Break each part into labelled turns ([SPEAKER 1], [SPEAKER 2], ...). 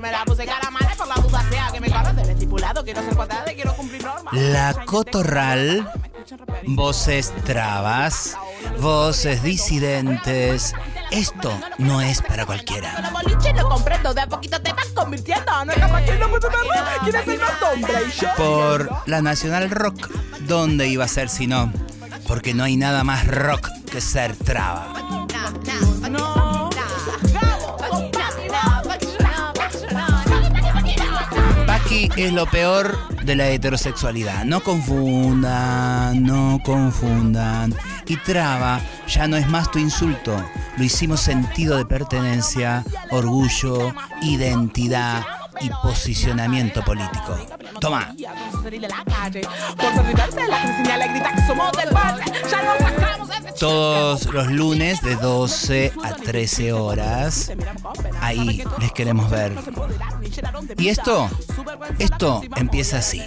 [SPEAKER 1] Me la puse cara mala por la duda sea que me corro del estipulado. Quiero ser cuadrada y quiero cumplir normas.
[SPEAKER 2] La cotorral, voces trabas, voces disidentes. Esto no es para cualquiera.
[SPEAKER 1] Los boliches lo comprendo, de a poquito te vas convirtiendo. No es capaz que no puede verlo. ¿Quieres ser más hombre? Y yo.
[SPEAKER 2] Por la Nacional Rock, ¿dónde iba a ser si no? Porque no hay nada más rock que ser traba. Es lo peor de la heterosexualidad. No confundan, no confundan. Y traba ya no es más tu insulto. Lo hicimos sentido de pertenencia, orgullo, identidad y posicionamiento político. Toma.
[SPEAKER 1] Ese
[SPEAKER 2] Todos los lunes de 12 a 13 horas. Ahí les queremos ver. Y esto, esto empieza así.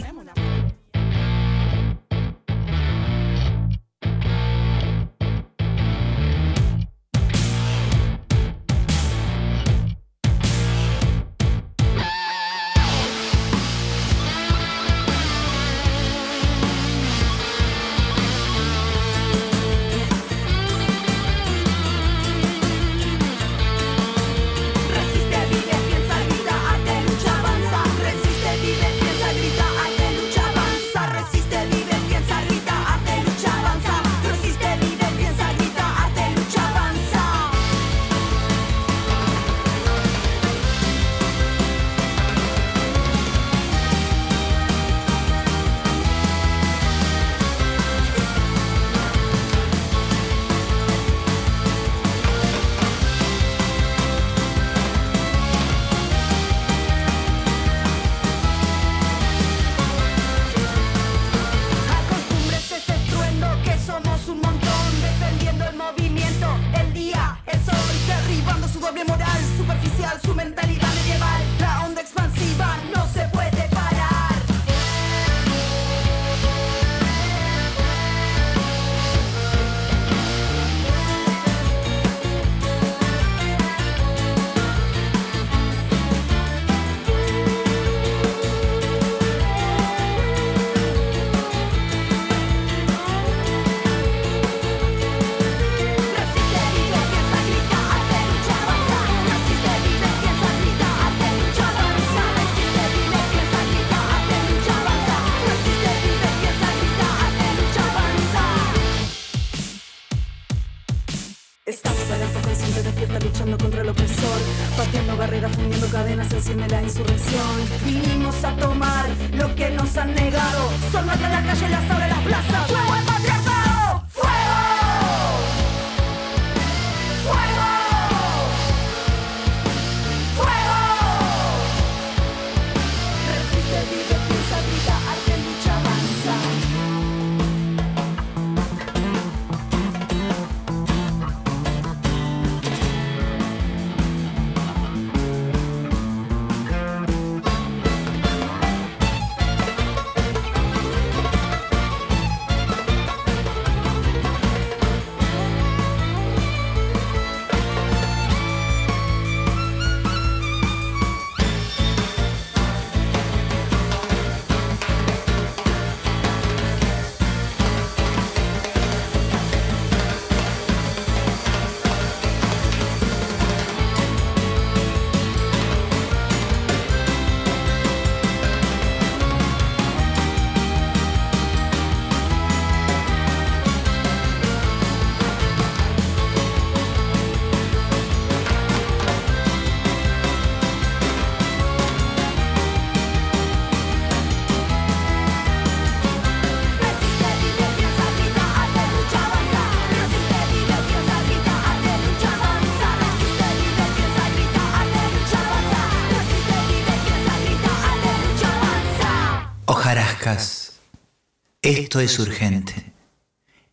[SPEAKER 2] Esto es urgente.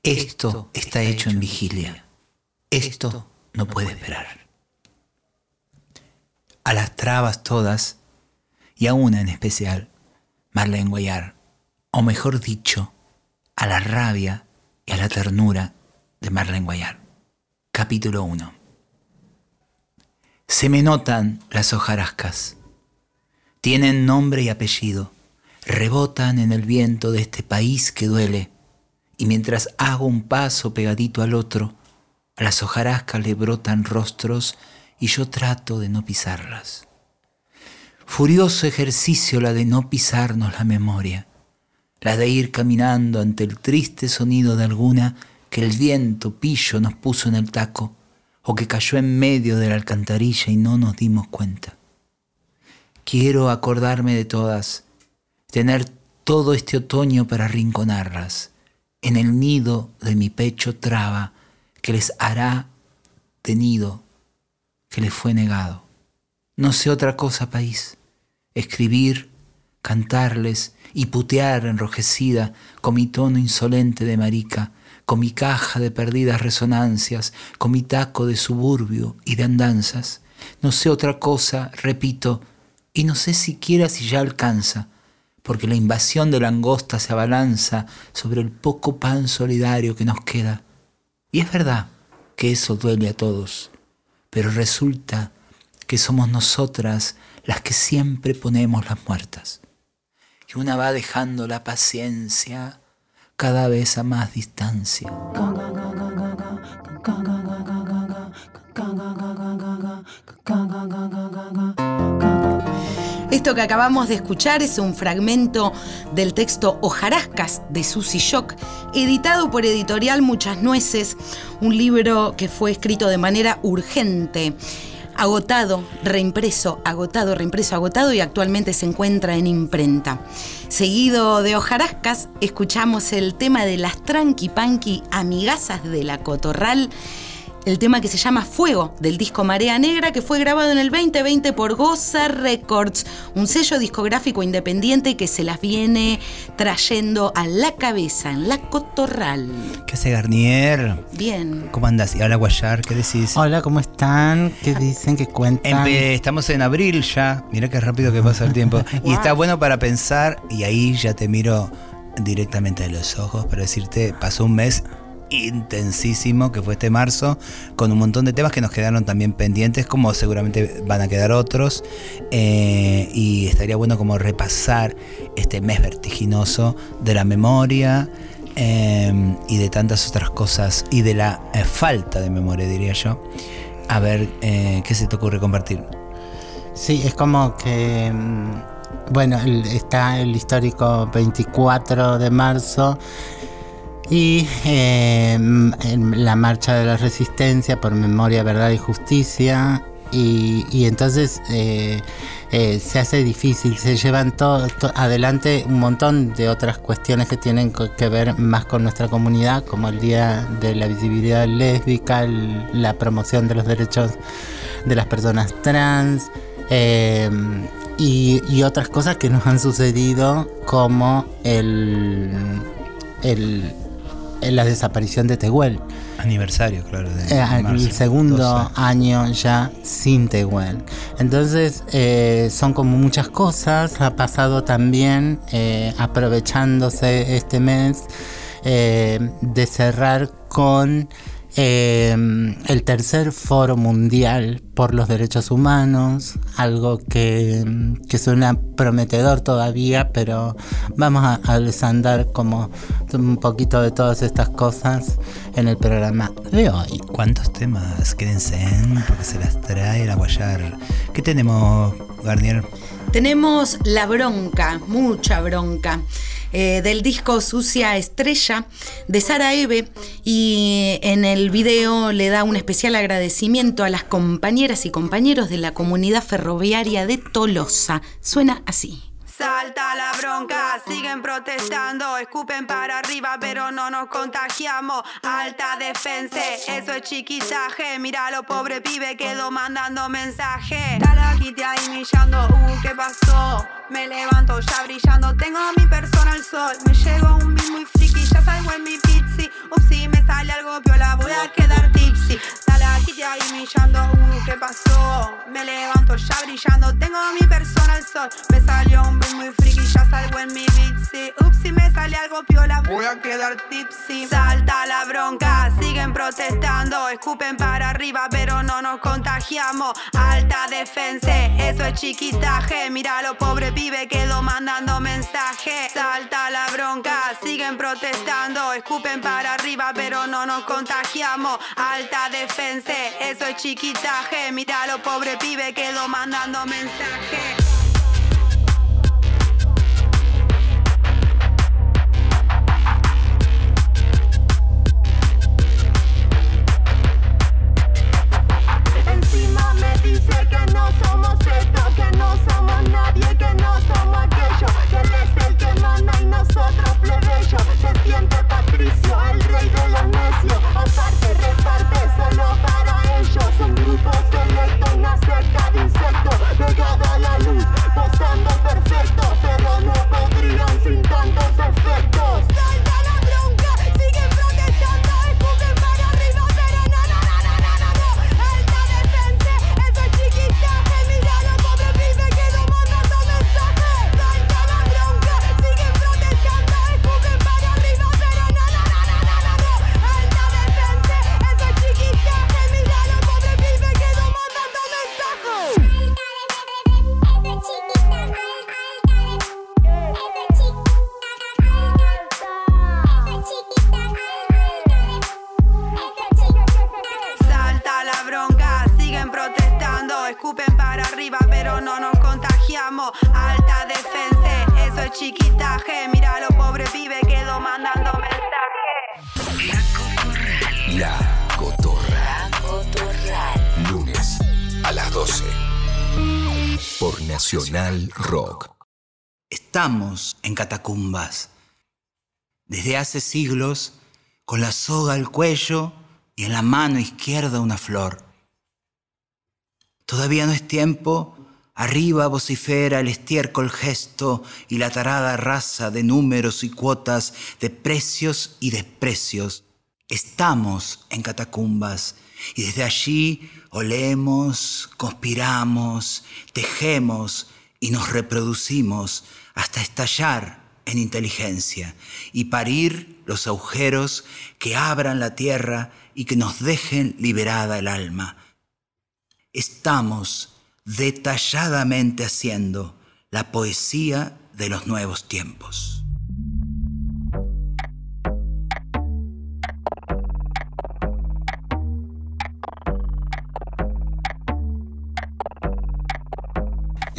[SPEAKER 2] Esto está hecho en vigilia. Esto no puede esperar. A las trabas todas, y a una en especial, Marlene Guayar, o mejor dicho, a la rabia y a la ternura de Marlene Guayar. Capítulo 1. Se me notan las hojarascas.
[SPEAKER 3] Tienen nombre y apellido, rebotan en el viento de este país que duele, y mientras hago un paso pegadito al otro, a las hojarascas le brotan rostros y yo trato de no pisarlas. Furioso ejercicio la de no pisarnos la memoria, la de ir caminando ante el triste sonido de alguna que el viento pillo nos puso en el taco o que cayó en medio de la alcantarilla y no nos dimos cuenta. Quiero acordarme de todas, tener todo este otoño para rinconarlas, en el nido de mi pecho traba que les hará de nido que les fue negado. No sé otra cosa, país, escribir, cantarles y putear enrojecida con mi tono insolente de marica, con mi caja de perdidas resonancias, con mi taco de suburbio y de andanzas. No sé otra cosa, repito, y no sé siquiera si ya alcanza, porque la invasión de langosta se abalanza sobre el poco pan solidario que nos queda. Y es verdad que eso duele a todos, pero resulta que somos nosotras las que siempre ponemos las muertas. Y una va dejando la paciencia cada vez a más distancia.
[SPEAKER 4] Esto que acabamos de escuchar es un fragmento del texto Ojarascas de Susy Shock, editado por Editorial Muchas Nueces, un libro que fue escrito de manera urgente agotado, reimpreso, agotado, reimpreso, agotado y actualmente se encuentra en imprenta. Seguido de hojarascas, escuchamos el tema de las tranqui panqui amigasas de la cotorral el tema que se llama Fuego del disco Marea Negra que fue grabado en el 2020 por Goza Records, un sello discográfico independiente que se las viene trayendo a la cabeza en la cotorral.
[SPEAKER 3] ¿Qué hace Garnier?
[SPEAKER 4] Bien.
[SPEAKER 3] ¿Cómo andas? Y hola Guayar, ¿qué decís?
[SPEAKER 5] Hola, ¿cómo están? ¿Qué dicen? ¿Qué cuentan?
[SPEAKER 3] estamos en abril ya, mira qué rápido que pasa el tiempo. Y está bueno para pensar, y ahí ya te miro directamente a los ojos para decirte, pasó un mes intensísimo que fue este marzo, con un montón de temas que nos quedaron también pendientes, como seguramente van a quedar otros. Eh, y estaría bueno como repasar este mes vertiginoso de la memoria. Eh, y de tantas otras cosas y de la eh, falta de memoria diría yo a ver qué se te ocurre compartir
[SPEAKER 5] sí es como que mm, bueno está el histórico 24 de marzo y eh, la marcha de la resistencia por memoria, verdad y justicia. Y, entonces eh, eh, se hace difícil, se llevan todo, adelante un montón de otras cuestiones que tienen que ver más con nuestra comunidad, como el Día de la Visibilidad Lésbica, la promoción de los derechos de las personas trans. Y, y, otras cosas que nos han sucedido como el la desaparición de Tehuel.
[SPEAKER 3] Aniversario, claro.
[SPEAKER 5] Eh, el segundo año ya sin Tehuel. Entonces eh, son como muchas cosas. Ha pasado también, eh, aprovechándose este mes, de cerrar con Em, el tercer foro mundial por los derechos humanos, algo que, suena prometedor todavía, pero vamos a, a, desandar como un poquito de todas estas cosas en el programa de hoy.
[SPEAKER 3] ¿Cuántos temas? Quédense en porque se las trae la Guayar. ¿Qué tenemos, Garnier?
[SPEAKER 4] Tenemos la bronca, mucha bronca. Eh, del disco Sucia Estrella de Sara Eve y en el video le da un especial agradecimiento a las compañeras y compañeros de la comunidad ferroviaria de Tolosa. Suena así.
[SPEAKER 6] Salta la bronca, siguen protestando, escupen para arriba, pero no nos contagiamos. Alta defensa, eso es chiquitaje. Mira lo pobre pibe quedó mandando mensaje. La quite ahí millando, uh, ¿qué pasó? Me levanto ya brillando, tengo a mi persona al sol. Me llego un beat muy friki, ya salgo en mi pizzi. Upsi, me sale algo piola, voy a quedar tipsy la Kitty ahí millando, uh, ¿qué pasó? Me levanto ya brillando, tengo mi persona al sol. Me salió un beat muy friki, ya salgo en mi beat, sí. Ups, si me sale algo piola, voy a quedar tipsy. Salta la bronca, siguen protestando, escupen para arriba, pero no nos contagiamos. Alta defensa, eso es chiquitaje. Mira lo pobre pibe quedó mandando mensaje. Salta la bronca, siguen protestando, escupen para arriba, pero no nos contagiamos. Alta defensa, eso es chiquitaje. Mira lo pobre pibe quedó mandando mensaje.
[SPEAKER 7] Encima me dice que no somos esto, que no somos nadie, que no somos aquello, que él y nosotros plebeyo. Se siente Patricio, el rey de los necios, aparte reparte solo para ellos. Un grupo selecto, una cerca de insectos, pegada a la luz, posando perfecto, pero no podrían sin tantos efectos.
[SPEAKER 3] Estamos en catacumbas. Desde hace siglos, con la soga al cuello y en la mano izquierda una flor. Todavía no es tiempo. Arriba vocifera el estiércol gesto y la tarada raza de números y cuotas, de precios y desprecios. Estamos en catacumbas y desde allí olemos, conspiramos, tejemos y nos reproducimos hasta estallar en inteligencia y parir los agujeros que abran la tierra y que nos dejen liberada el alma. Estamos detalladamente haciendo la poesía de los nuevos tiempos.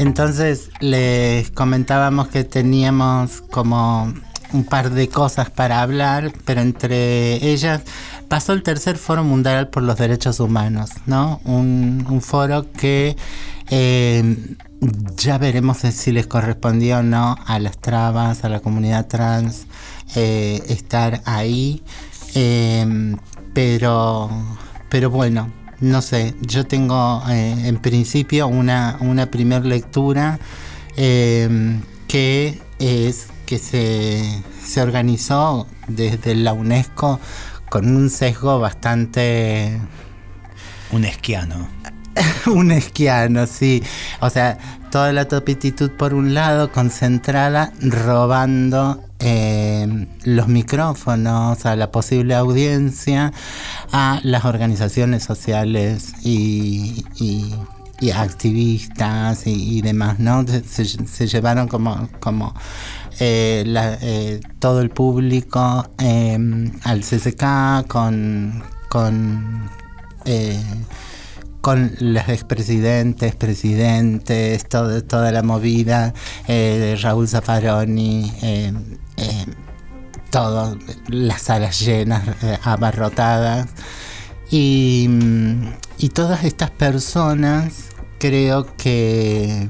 [SPEAKER 5] Entonces les comentábamos que teníamos como un par de cosas para hablar, pero entre ellas pasó el tercer Foro Mundial por los Derechos Humanos, ¿no? Un, foro que eh, ya veremos si les correspondía o no a las trabas, a la comunidad trans, eh, estar ahí. Eh, pero, pero bueno, no sé, yo tengo eh, en principio una, una primer lectura eh, que es que se, se organizó desde la UNESCO con un sesgo bastante
[SPEAKER 3] Un esquiano.
[SPEAKER 5] un esquiano, sí. O sea, toda la topititud por un lado, concentrada, robando eh, los micrófonos a la posible audiencia, a las organizaciones sociales y, y- activistas y, demás, ¿no? Se llevaron como, como eh, la- eh, todo el público eh, al CCK con, con eh, con los expresidentes, presidentes, todo- toda la movida, eh, Raúl Zaffaroni, eh, eh, todo, las salas llenas, eh, abarrotadas. Y, y todas estas personas creo que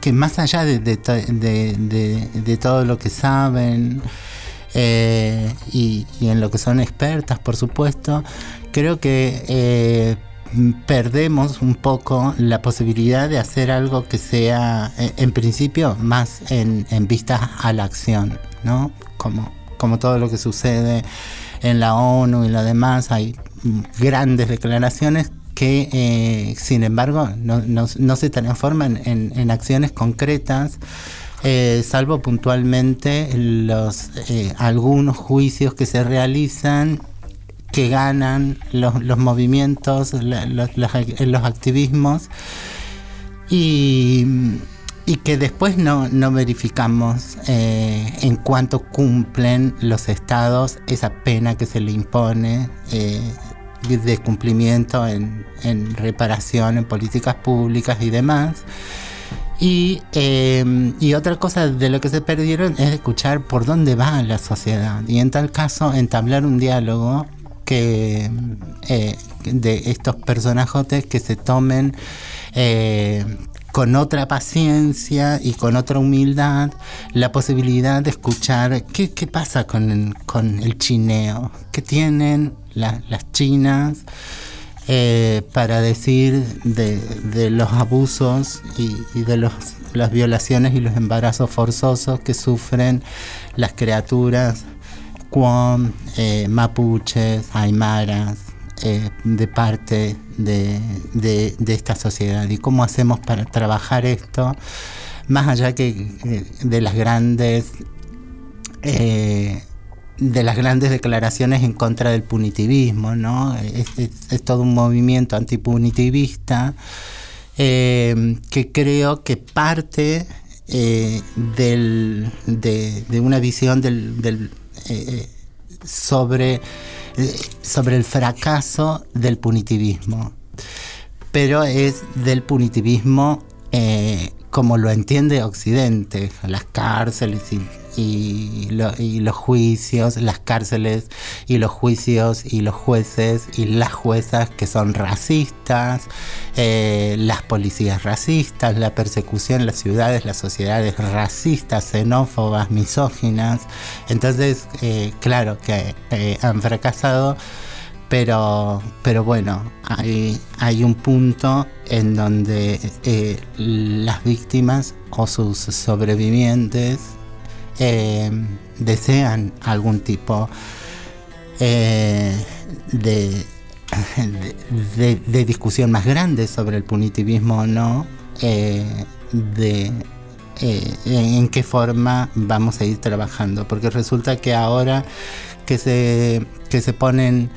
[SPEAKER 5] que más allá de, de de- todo lo que saben eh, y en lo que son expertas, por supuesto, creo que eh, perdemos un poco la posibilidad de hacer algo que sea, eh, en principio, más en, en vista a la acción, ¿no? Como, como todo lo que sucede en la ONU y lo demás, hay grandes declaraciones que, eh, sin embargo, no, no- no se transforman en, en acciones concretas, eh, salvo puntualmente los eh, algunos juicios que se realizan que ganan los, movimientos, los activismos y, y que después no, no verificamos eh, en cuánto cumplen los estados esa pena que se le impone eh, de cumplimiento en, en reparación, en políticas públicas y demás. Y, eh, y otra cosa de lo que se perdieron es escuchar por dónde va la sociedad. Y en tal caso, entablar un diálogo que eh, de estos personajes que se tomen eh, con otra paciencia y con otra humildad la posibilidad de escuchar qué, qué pasa con el, con el chineo, qué tienen la- las chinas eh, para decir de, de los abusos y, y de los, las violaciones y los embarazos forzosos que sufren las criaturas eh, mapuches, aymaras, eh, de parte de, de- esta sociedad y cómo hacemos para trabajar esto más allá que de las grandes eh, de las grandes declaraciones en contra del punitivismo, ¿no? Es, todo un movimiento antipunitivista que creo que parte del- de, una visión del, eh, sobre, eh, sobre el fracaso del punitivismo, pero es del punitivismo eh, como lo entiende Occidente, las cárceles y, y lo- los juicios, las cárceles y los juicios y los jueces y las juezas que son racistas, eh, las policías racistas, la persecución las ciudades, las sociedades racistas, xenófobas, misóginas. Entonces, eh, claro que eh, han fracasado pero, pero bueno, hay, hay un punto en donde las víctimas o sus sobrevivientes eh, desean algún tipo eh, de, de, discusión más grande sobre el punitivismo o no, eh, de en qué forma vamos a ir trabajando, porque resulta que ahora que se, que se ponen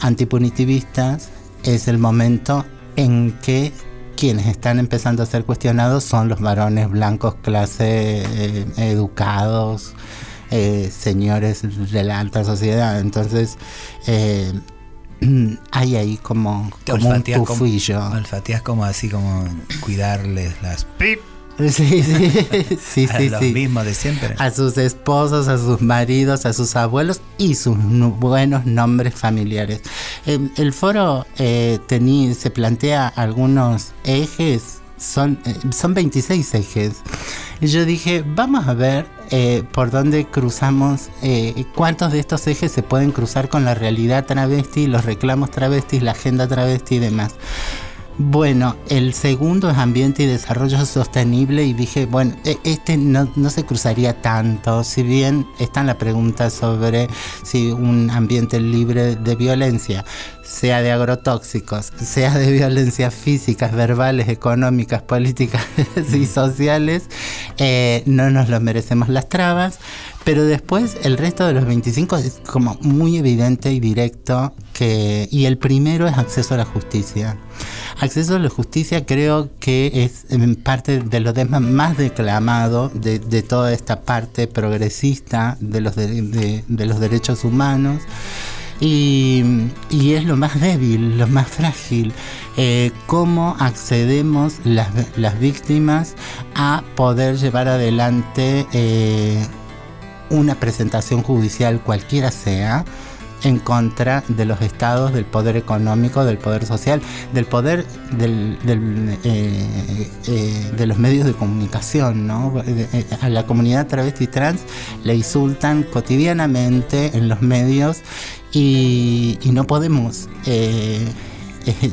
[SPEAKER 5] antipunitivistas es el momento en que quienes están empezando a ser cuestionados son los varones blancos, clase eh, educados, eh, señores de la alta sociedad. Entonces, eh, hay ahí como, como un
[SPEAKER 3] como,
[SPEAKER 5] tufillo.
[SPEAKER 3] olfateas como así como cuidarles las pip
[SPEAKER 5] Sí, sí, sí,
[SPEAKER 3] a
[SPEAKER 5] sí,
[SPEAKER 3] los
[SPEAKER 5] sí.
[SPEAKER 3] mismos de siempre.
[SPEAKER 5] A sus esposos, a sus maridos, a sus abuelos y sus buenos nombres familiares. Eh, el foro eh, tení- se plantea algunos ejes, son, eh, son 26 ejes. Yo dije, vamos a ver eh, por dónde cruzamos, eh, cuántos de estos ejes se pueden cruzar con la realidad travesti, los reclamos travestis, la agenda travesti y demás. Bueno, el segundo es ambiente y desarrollo sostenible y dije, bueno, e- este no, no se cruzaría tanto, si bien está en la pregunta sobre si un ambiente libre de violencia, sea de agrotóxicos, sea de violencias físicas, verbales, económicas, políticas y sociales, eh, no nos lo merecemos las trabas, pero después el resto de los 25 es como muy evidente y directo y el primero es acceso a la justicia. Acceso a la justicia creo que es en parte de lo de- más declamado de, toda esta parte progresista de los, de los derechos humanos. Y, y es lo más débil, lo más frágil. Eh, cómo accedemos las, las víctimas a poder llevar adelante eh, una presentación judicial cualquiera sea en contra de los estados, del poder económico, del poder social, del poder del, del, eh, eh, de los medios de comunicación. ¿no? Eh, A la comunidad travesti trans le insultan cotidianamente en los medios y, y no podemos eh,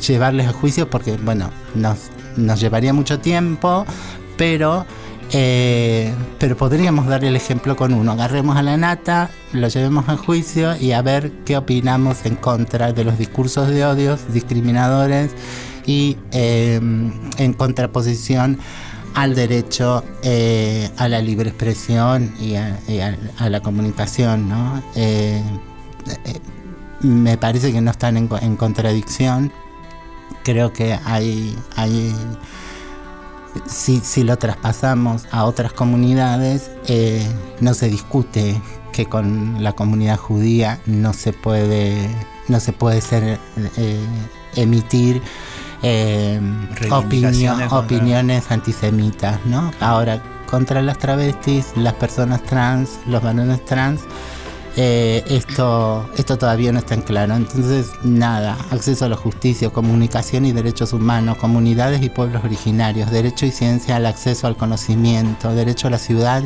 [SPEAKER 5] llevarles a juicio porque, bueno, nos, nos llevaría mucho tiempo, pero Eh, pero podríamos dar el ejemplo con uno. Agarremos a la nata, lo llevemos a juicio y a ver qué opinamos en contra de los discursos de odios discriminadores y eh, en contraposición al derecho eh, a la libre expresión y a, la comunicación. ¿no? Me parece que no están en, en contradicción. Creo que hay, hay si, si lo traspasamos a otras comunidades, eh, no se discute que con la comunidad judía no se puede, no se puede ser, eh, emitir eh,
[SPEAKER 3] contra-
[SPEAKER 5] opiniones antisemitas, ¿no? Ahora, contra las travestis, las personas trans, los varones trans, eh, esto, esto todavía no está en claro. Entonces, nada, acceso a la justicia, comunicación y derechos humanos, comunidades y pueblos originarios, derecho y ciencia al acceso al conocimiento, derecho a la ciudad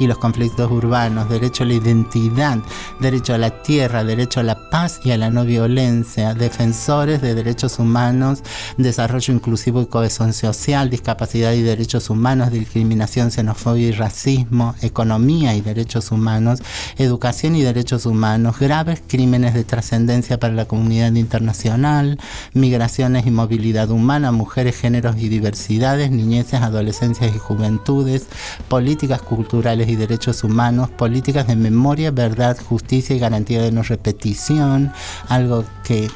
[SPEAKER 5] y los conflictos urbanos, derecho a la identidad, derecho a la tierra, derecho a la paz y a la no violencia, defensores de derechos humanos, desarrollo inclusivo y cohesión social, discapacidad y derechos humanos, discriminación, xenofobia y racismo, economía y derechos humanos, educación y derechos humanos, graves crímenes de trascendencia para la comunidad internacional, migraciones y movilidad humana, mujeres, géneros y diversidades, niñeces, adolescencias y juventudes, políticas culturales y derechos humanos, políticas de memoria, verdad, justicia y garantía de no repetición, algo que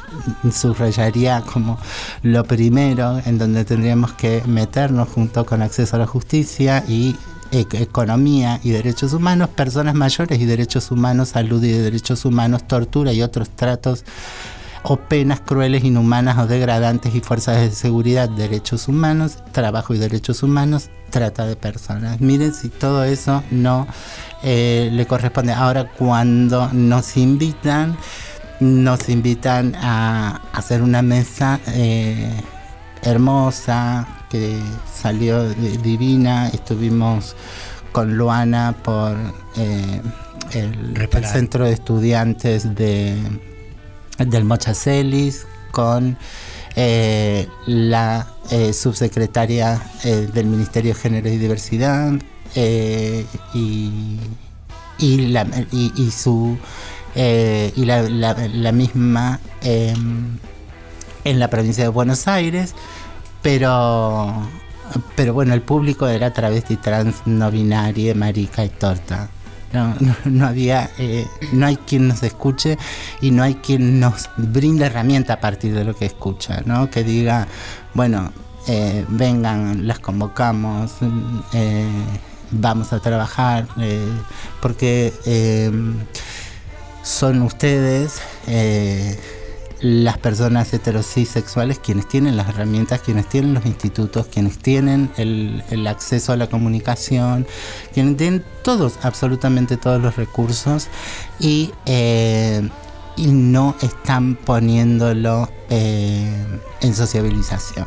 [SPEAKER 5] subrayaría como lo primero en donde tendríamos que meternos junto con acceso a la justicia y economía y derechos humanos, personas mayores y derechos humanos, salud y derechos humanos, tortura y otros tratos o penas crueles, inhumanas o degradantes y fuerzas de seguridad, derechos humanos, trabajo y derechos humanos, trata de personas. Miren si todo eso no eh, le corresponde. Ahora cuando nos invitan, nos invitan a hacer una mesa eh, hermosa que salió de- divina. Estuvimos con Luana por eh, el, centro de estudiantes de, del Mochacelis, con eh, la eh, subsecretaria del Ministerio de Género y Diversidad y, y, la, y, y su y la, la- la misma em, en la provincia de Buenos Aires, pero pero bueno, el público era travesti, trans, no binaria, marica y torta. No, no, no había, eh, no hay quien nos escuche y no hay quien nos brinde herramienta a partir de lo que escucha, ¿no? Que diga, bueno, eh, vengan, las convocamos, eh, vamos a trabajar, porque son ustedes, las personas heterosexuales, quienes tienen las herramientas, quienes tienen los institutos, quienes tienen el, el acceso a la comunicación, quienes tienen todos, absolutamente todos los recursos y, eh, y no están poniéndolo eh, en sociabilización.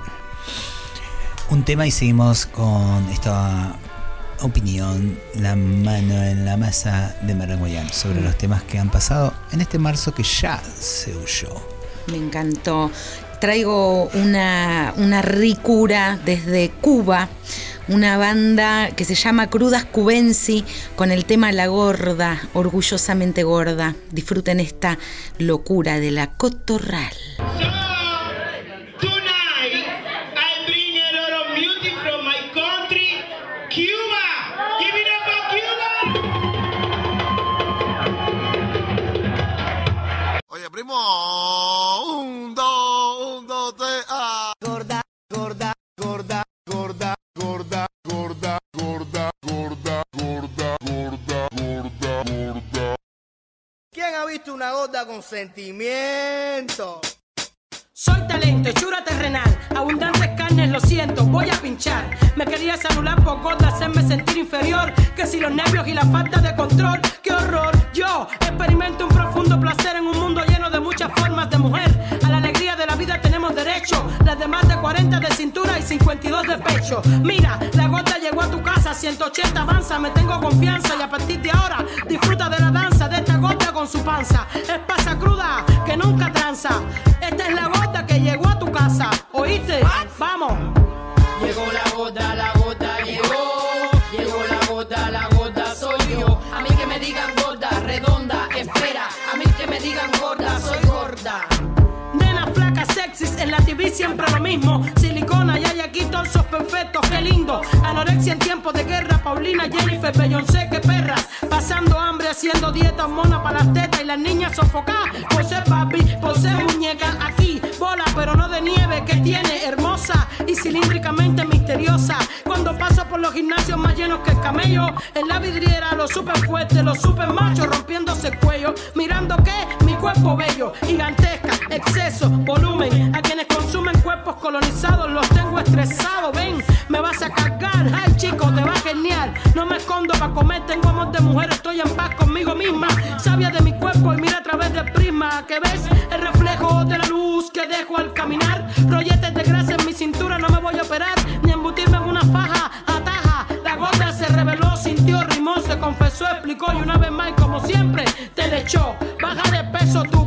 [SPEAKER 3] Un tema y seguimos con esta opinión, la mano en la masa de Marangoyán sobre los temas que han pasado en este marzo que ya se huyó.
[SPEAKER 8] Me encantó. Traigo una, una ricura desde Cuba, una banda que se llama Crudas Cubensi con el tema La Gorda, orgullosamente gorda. Disfruten esta locura de la cotorral.
[SPEAKER 9] Primo, un, dos, un, dos, tres, ah.
[SPEAKER 10] Gorda, gorda, gorda, gorda, gorda, gorda, gorda, gorda, gorda, gorda, gorda, gorda.
[SPEAKER 11] ¿Quién ha visto una gorda con sentimiento?
[SPEAKER 12] Soy talento, hechura terrenal, abundantes carnes, lo siento, voy a pinchar. Me quería celular por gorda, hacerme sentir inferior. Que si los nervios y la falta de control, qué horror. Yo experimento un profundo placer en un mundo lleno de muchas formas de mujer. Tenemos derecho. Las de más de 40 de cintura y 52 de pecho. Mira, la gorda llegó a tu casa, 180 avanza, me tengo confianza y a partir de ahora disfruta de la danza de esta gorda con su panza. Es pasa cruda que nunca tranza. Esta es la gorda que llegó a tu casa. ¿Oíste? Silicona y hay aquí torsos perfectos, qué lindo. Anorexia en tiempos de guerra, Paulina, Jennifer, Beyoncé, qué perras. Pasando hambre, haciendo dieta, mona para las tetas y las niñas sofocadas. Por ser papi, por ser muñeca, aquí bola, pero no de nieve, que tiene hermosa y cilíndricamente misteriosa. Cuando paso por los gimnasios más llenos que el camello, en la vidriera, los super fuertes, los super machos rompiéndose el cuello, mirando que mi cuerpo bello, gigantesca, exceso, volumen. A quienes consumen cuerpos colonizados los tengo estresados. Ven, me vas a cargar. Ay, chico, te va a genial. No me escondo para comer, tengo amor de mujer, estoy en paz conmigo misma. Sabia de mi cuerpo y mira a través del prisma que ves el reflejo de la luz que dejo al caminar. Rolletes de grasa en mi cintura, no me voy a operar ni embutirme en una faja. Ataja, la gota se reveló, sintió, rimó, se confesó, explicó y una vez más, como siempre, te le echó. Baja de peso tú,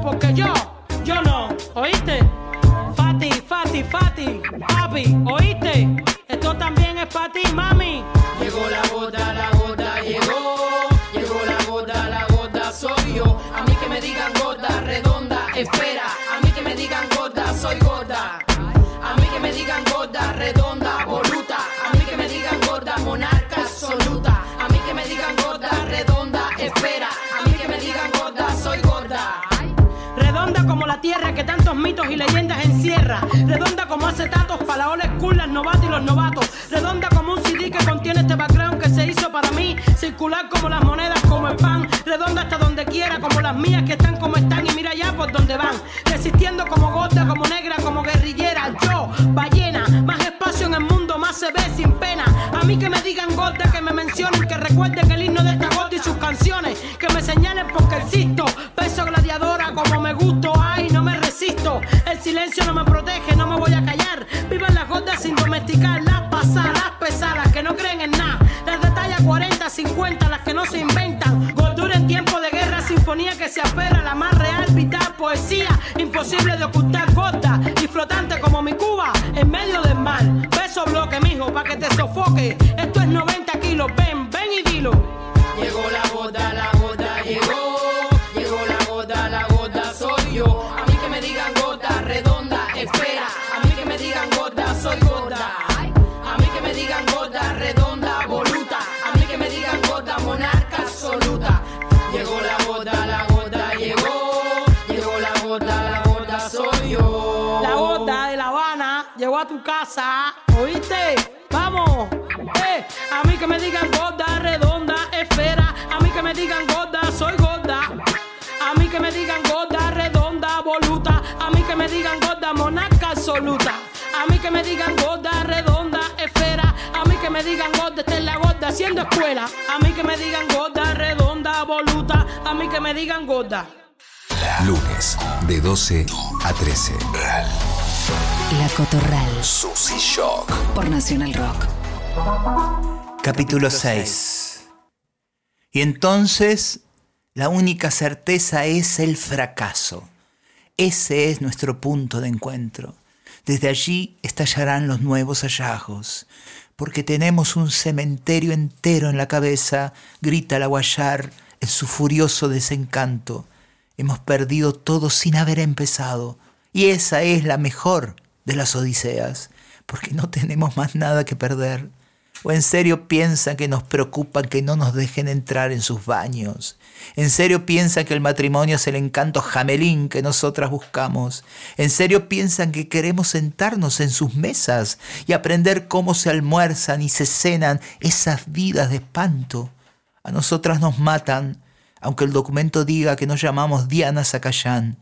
[SPEAKER 12] ¿oíste? Vamos, eh, a mí que me digan gorda, redonda, esfera, a mí que me digan gorda, soy gorda. A mí que me digan gorda, redonda, voluta, a mí que me digan gorda, monarca absoluta. A mí que me digan gorda, redonda, esfera, a mí que me digan gorda, esta es la gorda haciendo escuela. A mí que me digan gorda, redonda, voluta, a mí que me digan gorda.
[SPEAKER 13] Lunes, de 12 a 13.
[SPEAKER 14] La Cotorral.
[SPEAKER 13] Susy Shock.
[SPEAKER 14] Por Nacional Rock.
[SPEAKER 3] Capítulo 6. Y entonces la única certeza es el fracaso. Ese es nuestro punto de encuentro. Desde allí estallarán los nuevos hallazgos, porque tenemos un cementerio entero en la cabeza, grita la guayar en su furioso desencanto. Hemos perdido todo sin haber empezado, y esa es la mejor de las odiseas, porque no tenemos más nada que perder. ¿O en serio piensan que nos preocupan que no nos dejen entrar en sus baños? ¿En serio piensan que el matrimonio es el encanto jamelín que nosotras buscamos? ¿En serio piensan que queremos sentarnos en sus mesas y aprender cómo se almuerzan y se cenan esas vidas de espanto? A nosotras nos matan, aunque el documento diga que nos llamamos Diana Zacayán.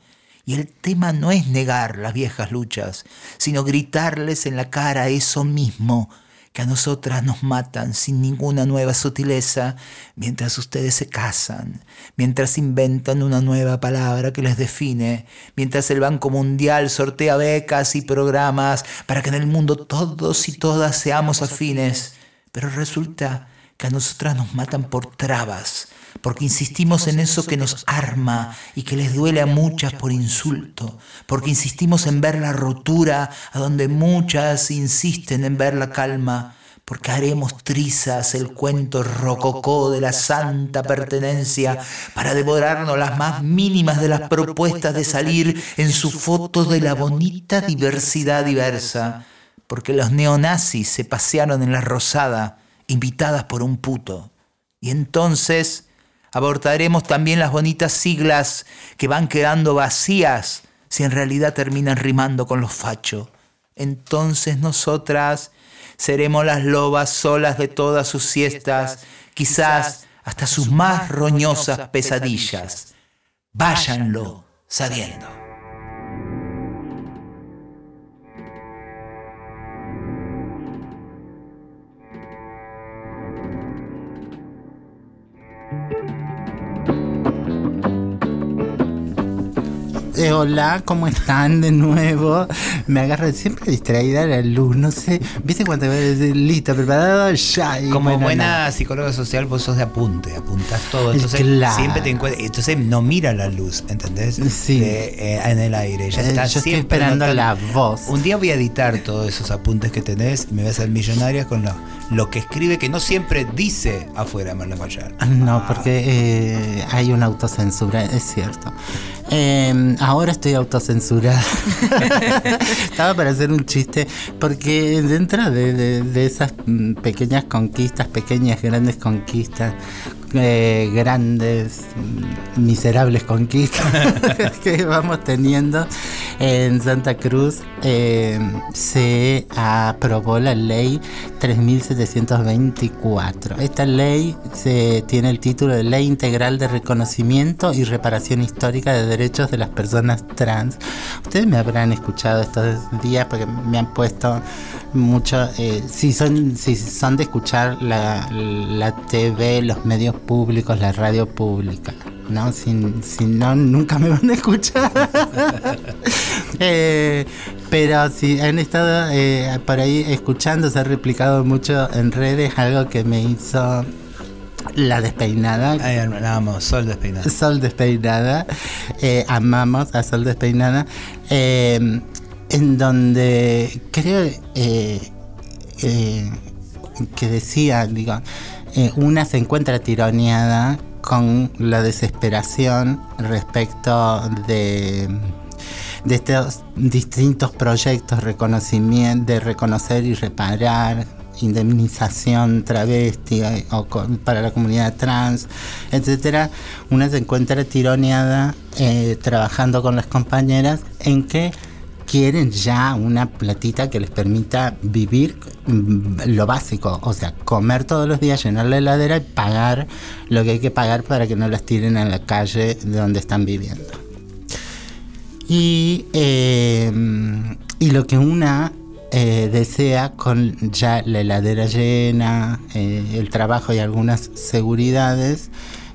[SPEAKER 3] Y el tema no es negar las viejas luchas, sino gritarles en la cara eso mismo que a nosotras nos matan sin ninguna nueva sutileza, mientras ustedes se casan, mientras inventan una nueva palabra que les define, mientras el Banco Mundial sortea becas y programas para que en el mundo todos y todas seamos afines. Pero resulta que a nosotras nos matan por trabas, porque insistimos en eso que nos arma y que les duele a muchas por insulto, porque insistimos en ver la rotura a donde muchas insisten en ver la calma, porque haremos trizas el cuento rococó de la santa pertenencia para devorarnos las más mínimas de las propuestas de salir en su foto de la bonita diversidad diversa, porque los neonazis se pasearon en la rosada, invitadas por un puto. Y entonces abortaremos también las bonitas siglas que van quedando vacías si en realidad terminan rimando con los fachos. Entonces nosotras seremos las lobas solas de todas sus siestas, quizás hasta sus más roñosas pesadillas. Váyanlo sabiendo.
[SPEAKER 5] Eh, hola, ¿cómo están de nuevo? Me agarra siempre distraída la luz, no sé. ¿Viste cuando ves listo, preparado? Ya. y
[SPEAKER 3] Como buena psicóloga social, vos sos de apunte, apuntás todo. Entonces
[SPEAKER 5] Claro.
[SPEAKER 3] siempre te encuentras. Entonces no mira la luz, ¿entendés?
[SPEAKER 5] Sí.
[SPEAKER 3] De, eh, en el aire. Ya
[SPEAKER 5] Eh,
[SPEAKER 3] está
[SPEAKER 5] yo estoy
[SPEAKER 3] siempre
[SPEAKER 5] esperando
[SPEAKER 3] notando-
[SPEAKER 5] la voz.
[SPEAKER 3] Un día voy a editar todos esos apuntes que tenés y me voy a hacer millonaria con lo, lo que escribe, que no siempre dice afuera Marlene Mayar.
[SPEAKER 5] No, porque eh, hay una autocensura, es cierto. Ahora estoy autocensurada. Estaba para hacer un chiste, porque dentro de, de- de esas mm, pequeñas conquistas, pequeñas, grandes conquistas, eh, grandes, mm, miserables conquistas que vamos teniendo en Santa Cruz, eh, se aprobó la ley 3724. Esta ley se tiene el título de Ley Integral de Reconocimiento y Reparación Histórica de Derechos de las Personas Trans. Ustedes me habrán escuchado estos días porque me han puesto mucho, eh, si, son, si son de escuchar la, la TV, los medios públicos, la radio pública. ¿No? Si, si no, nunca me van a escuchar. Eh, pero si han estado eh, por ahí escuchando, se ha replicado mucho en redes, algo que me hizo la despeinada.
[SPEAKER 3] Ay, amamos, Sol despeinada.
[SPEAKER 5] Sol despeinada. Eh, amamos a Sol despeinada. Eh, en donde creo eh, que decía, digo, una se encuentra tironeada con la desesperación respecto de estos distintos proyectos reconocimiento, de reconocer y reparar, indemnización travesti eh, o para la comunidad trans, etcétera, una se encuentra tironeada eh, trabajando con las compañeras en que quieren ya una platita que les permita vivir mm, lo básico, o sea, comer todos los días, llenar la heladera y pagar lo que hay que pagar para que no las tiren a la calle de donde están viviendo. Y, eh, y lo que una eh, desea con ya la heladera llena, eh, el trabajo y algunas seguridades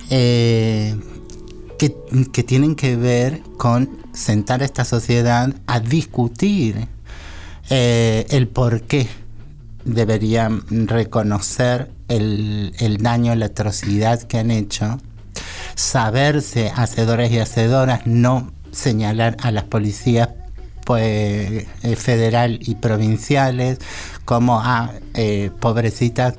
[SPEAKER 5] que, que tienen que ver con sentar a esta sociedad a discutir eh, el por qué deberían reconocer el, el daño, la atrocidad que han hecho, saberse hacedoras y hacedoras, no señalar a las policías pues, eh, federal y provinciales como a pobrecitas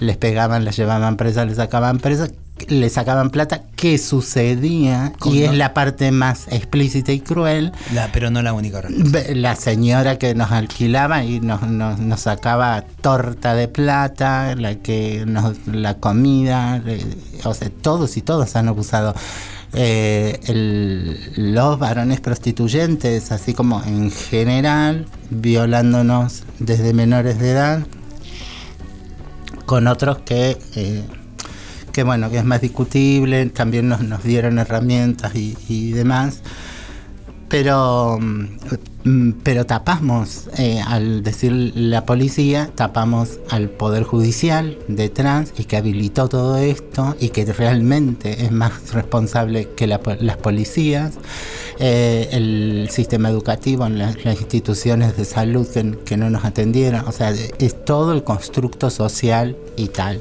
[SPEAKER 5] les pegaban, las llevaban presas, les sacaban presas, le sacaban plata, ¿qué sucedía? Y es la parte más explícita y cruel.
[SPEAKER 3] La- pero no la única razón.
[SPEAKER 5] Ve- La señora que nos alquilaba y nos, nos- nos sacaba torta de plata, la que nos, la comida, eh, o sea, todos y todas han abusado. Eh, el- los varones prostituyentes, así como en general, violándonos desde menores de edad, con otros que, eh, que bueno, que es más discutible, también nos, nos dieron herramientas y, y demás. Pero, mm, pero tapamos, eh, al decir la policía, tapamos al Poder Judicial detrás y que habilitó todo esto y que realmente es más responsable que la las policías, eh, el sistema educativo, las, las instituciones de salud que no nos atendieron, o sea, es todo el constructo social y tal.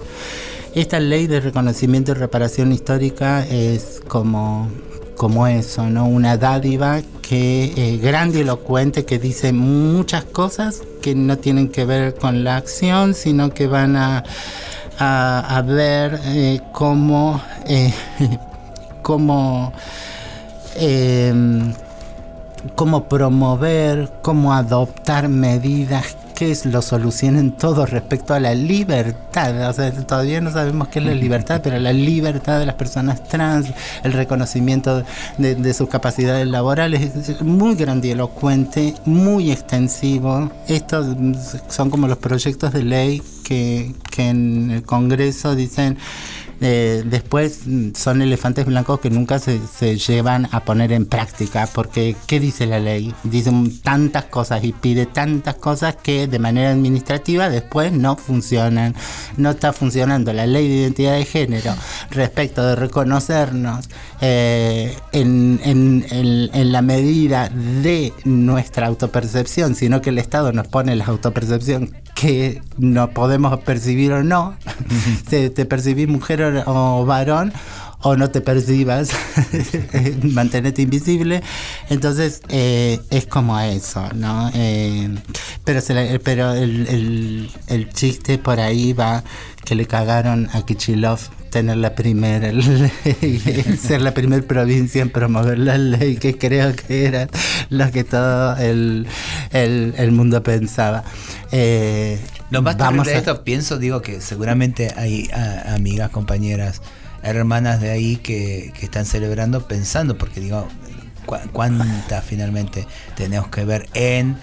[SPEAKER 5] Esta ley de reconocimiento y reparación histórica es como como eso, ¿no? Una dádiva que eh, grandilocuente que dice muchas cosas que no tienen que ver con la acción, sino que van a, a, ver eh, cómo, eh, cómo eh, cómo promover, cómo adoptar medidas que lo solucionen todo respecto a la libertad. O sea, todavía no sabemos qué es la libertad, pero la libertad de las personas trans, el reconocimiento de, de sus capacidades laborales, es muy grandilocuente, muy extensivo. Estos son como los proyectos de ley que, que en el Congreso dicen eh, después mm, son elefantes blancos que nunca se, se llevan a poner en práctica, porque ¿qué dice la ley? Dice tantas cosas y pide tantas cosas que de manera administrativa después no funcionan. No está funcionando la ley de identidad de género respecto de reconocernos eh, en, en- en- en la medida de nuestra autopercepción, sino que el Estado nos pone la autopercepción que no podemos percibir o no. te, te percibís mujer o, o varón o no te percibas, mantenerte invisible. Entonces eh, es como eso, ¿no? Eh, pero se la- pero el, el- el chiste por ahí va que le cagaron a Kichilov tener la primera ley, ser la primera provincia en promover la ley, que creo que era lo que todo el, el, el mundo pensaba. Eh,
[SPEAKER 3] Lo más terrible de esto, pienso, digo que seguramente hay a- amigas, compañeras, hermanas de ahí que, que están celebrando pensando, porque digo, cu- cuánta finalmente tenemos que ver en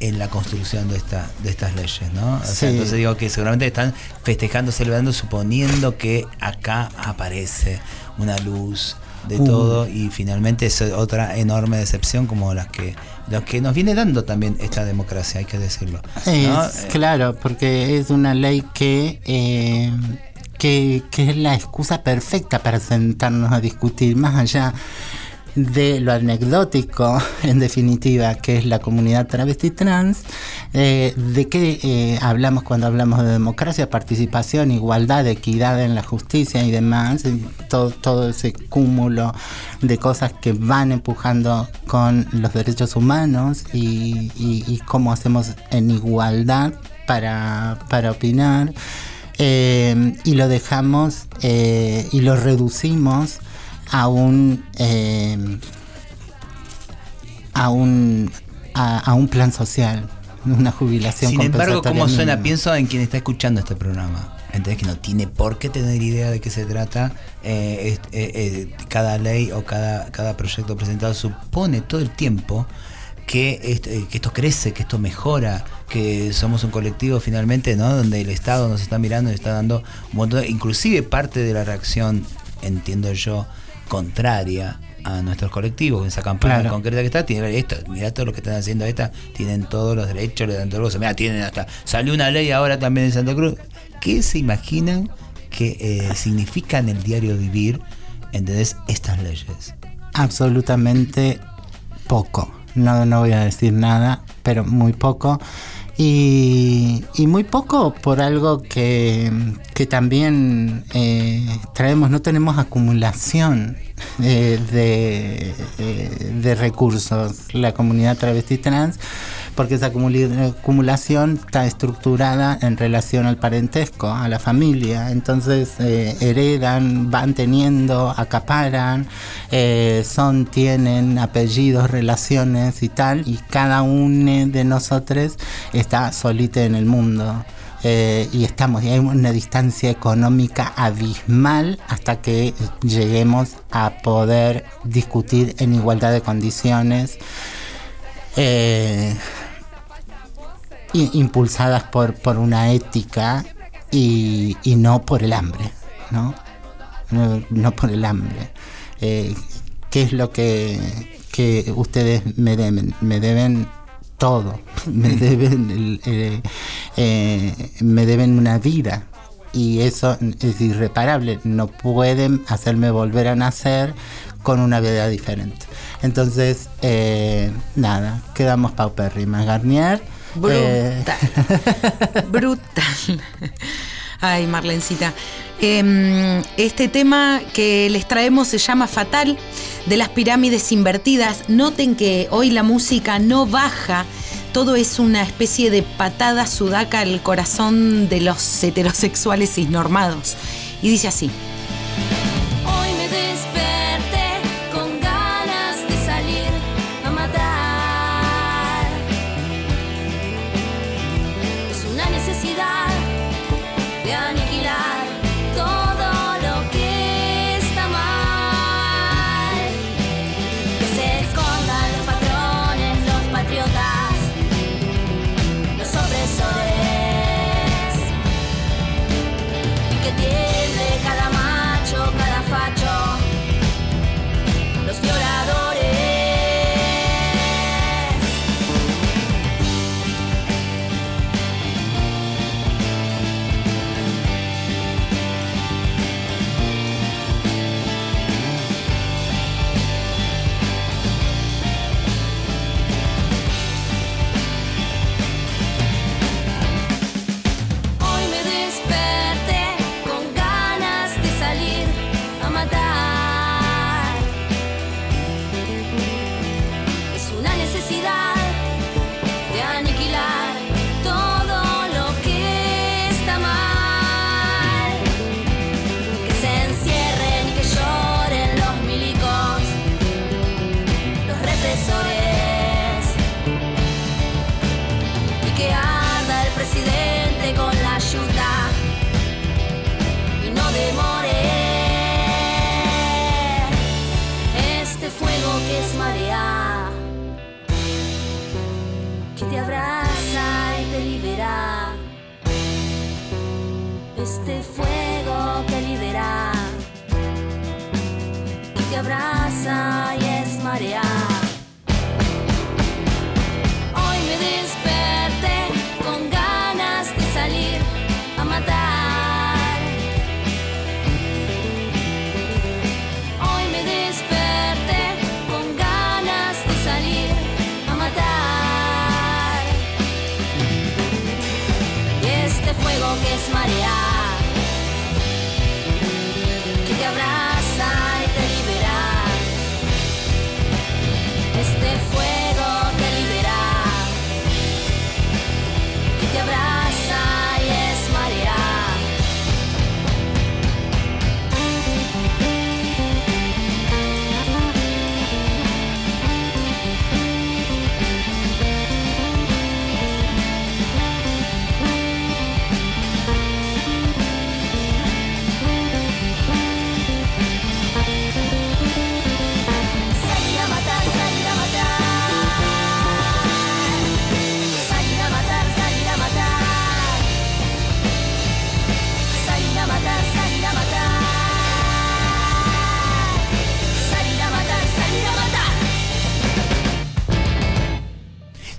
[SPEAKER 3] en la construcción de esta de estas leyes, ¿no? O sea,
[SPEAKER 5] Sí.
[SPEAKER 3] entonces digo que seguramente están festejando, celebrando, suponiendo que acá aparece una luz de
[SPEAKER 5] Uh.
[SPEAKER 3] todo y finalmente es otra enorme decepción como las que los que nos viene dando también esta democracia, hay que decirlo. ¿no?
[SPEAKER 5] Es, claro, porque es una ley que, eh, que, es la excusa perfecta para sentarnos a discutir, más allá de lo anecdótico, en definitiva, que es la comunidad travesti trans, eh, de qué eh, hablamos cuando hablamos de democracia, participación, igualdad, equidad en la justicia y demás, todo, todo ese cúmulo de cosas que van empujando con los derechos humanos y, y- y cómo hacemos en igualdad para, para opinar. Eh, y lo dejamos eh, y lo reducimos a un eh, a un a, a un plan social una jubilación
[SPEAKER 3] Sin embargo, ¿cómo suena?
[SPEAKER 5] mínima.
[SPEAKER 3] Pienso en quien está escuchando este programa. Entonces que no tiene por qué tener idea de qué se trata. Eh, eh, eh, cada ley o cada, cada proyecto presentado supone todo el tiempo que, est- eh, que esto crece, que esto mejora, que somos un colectivo finalmente, ¿no? Donde el Estado nos está mirando y está dando un montón, inclusive parte de la reacción, entiendo yo, contraria a nuestros colectivos, esa campaña
[SPEAKER 5] Claro.
[SPEAKER 3] concreta que está, tiene esto, mira todo lo que están haciendo esta, tienen todos los derechos, le dan todo los mira, tienen hasta, salió una ley ahora también en Santa Cruz. ¿Qué se imaginan que eh, significan el diario vivir, entendés, estas leyes?
[SPEAKER 5] absolutamente poco. No, no voy a decir nada, pero muy poco. Y, y muy poco por algo que, que también eh, traemos, no tenemos acumulación eh, de, eh, de recursos, la comunidad travesti trans, porque esa acumulación está estructurada en relación al parentesco, a la familia. Entonces eh, heredan, van teniendo, acaparan, eh, son, tienen apellidos, relaciones y tal, y cada uno de nosotros está solita en el mundo. Eh, y estamos, y hay una distancia económica abismal hasta que lleguemos a poder discutir en igualdad de condiciones. Eh, impulsadas por, por una ética y, y no por el hambre, ¿no? No, por el hambre. Eh, ¿Qué es lo que, que ustedes me deben? Me deben todo. Me deben, eh, eh, me deben una vida. Y eso es irreparable. No pueden hacerme volver a nacer con una vida diferente. Entonces, nada, quedamos paupérrimas. Garnier. Eh,
[SPEAKER 8] Brutal. Brutal. Ay, Marlencita. Em, este tema que les traemos se llama Fatal, de las pirámides invertidas. Noten que hoy la música no baja, todo es una especie de patada sudaca al corazón de los heterosexuales normados. Y dice así.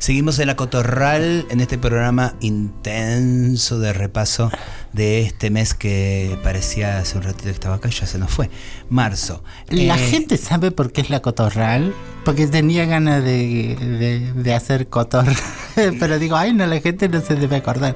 [SPEAKER 3] Seguimos en la Cotorral en este programa intenso de repaso de este mes que parecía hace un ratito que estaba acá y ya se nos fue. Marzo.
[SPEAKER 5] La
[SPEAKER 3] Eh,
[SPEAKER 5] gente sabe por qué es la cotorral, porque tenía ganas de, de- de hacer cotor, pero digo, ay no, la gente no se debe acordar.